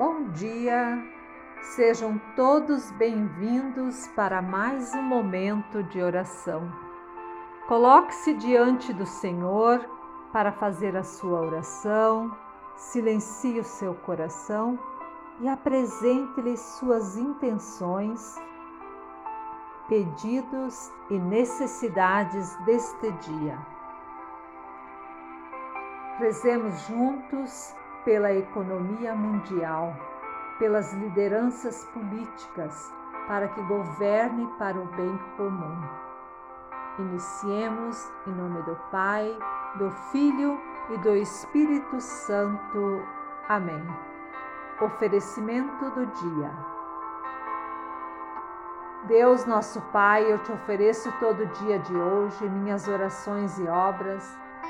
Bom dia, sejam todos bem-vindos para mais um momento de oração. Coloque-se diante do Senhor para fazer a sua oração, silencie o seu coração e apresente-lhe suas intenções, pedidos e necessidades deste dia. Rezemos juntos pela economia mundial, pelas lideranças políticas, para que governe para o bem comum. Iniciemos em nome do Pai, do Filho e do Espírito Santo. Amém. Oferecimento do dia. Deus, nosso Pai, eu te ofereço todo dia de hoje minhas orações e obras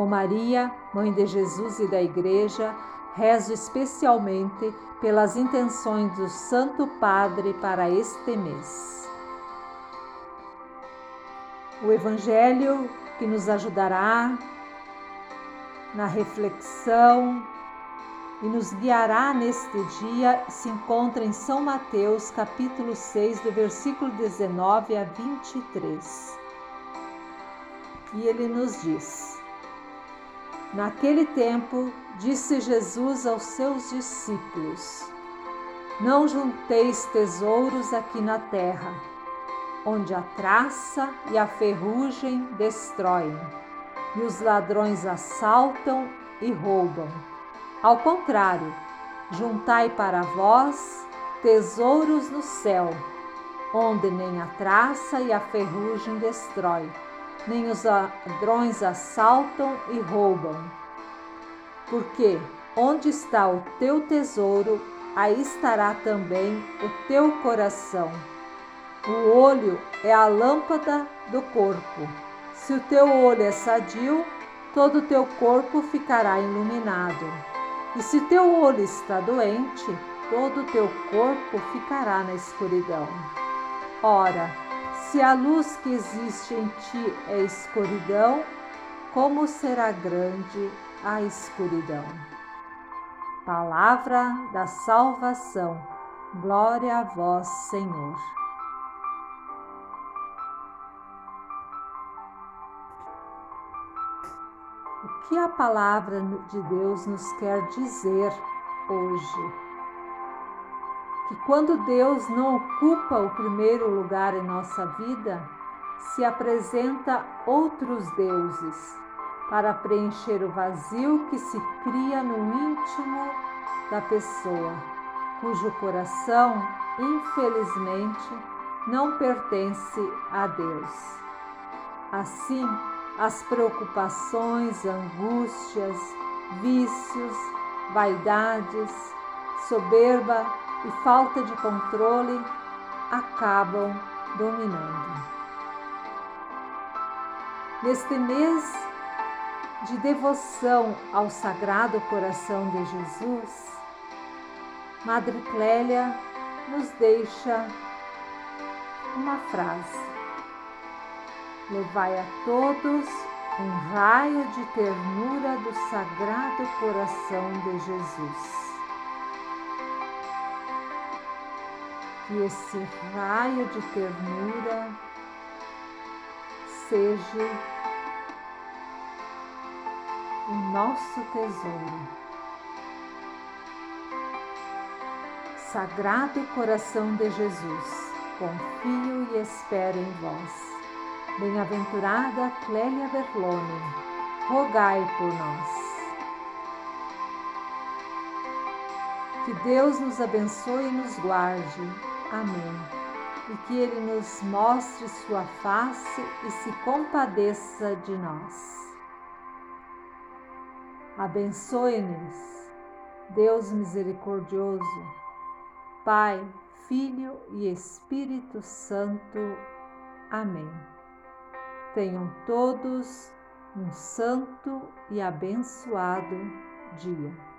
Com Maria, Mãe de Jesus e da Igreja, rezo especialmente pelas intenções do Santo Padre para este mês. O Evangelho que nos ajudará na reflexão e nos guiará neste dia se encontra em São Mateus, capítulo 6, do versículo 19 a 23. E ele nos diz: Naquele tempo, disse Jesus aos seus discípulos: Não junteis tesouros aqui na terra, onde a traça e a ferrugem destroem, e os ladrões assaltam e roubam. Ao contrário, juntai para vós tesouros no céu, onde nem a traça e a ferrugem destrói nem os ladrões assaltam e roubam. Porque onde está o teu tesouro, aí estará também o teu coração. O olho é a lâmpada do corpo. Se o teu olho é sadio, todo o teu corpo ficará iluminado. E se teu olho está doente, todo o teu corpo ficará na escuridão. Ora, se a luz que existe em ti é escuridão, como será grande a escuridão? Palavra da salvação. Glória a vós, Senhor. O que a palavra de Deus nos quer dizer hoje? Que quando Deus não ocupa o primeiro lugar em nossa vida, se apresenta outros deuses para preencher o vazio que se cria no íntimo da pessoa, cujo coração, infelizmente, não pertence a Deus. Assim, as preocupações, angústias, vícios, vaidades, soberba e falta de controle acabam dominando. Neste mês de devoção ao Sagrado Coração de Jesus, Madre Clélia nos deixa uma frase: Levai a todos um raio de ternura do Sagrado Coração de Jesus. Que esse raio de ternura seja o nosso tesouro. Sagrado coração de Jesus, confio e espero em vós. Bem-aventurada Clélia Berlone, rogai por nós. Que Deus nos abençoe e nos guarde Amém. E que Ele nos mostre Sua face e se compadeça de nós. Abençoe-nos, Deus misericordioso, Pai, Filho e Espírito Santo. Amém. Tenham todos um santo e abençoado dia.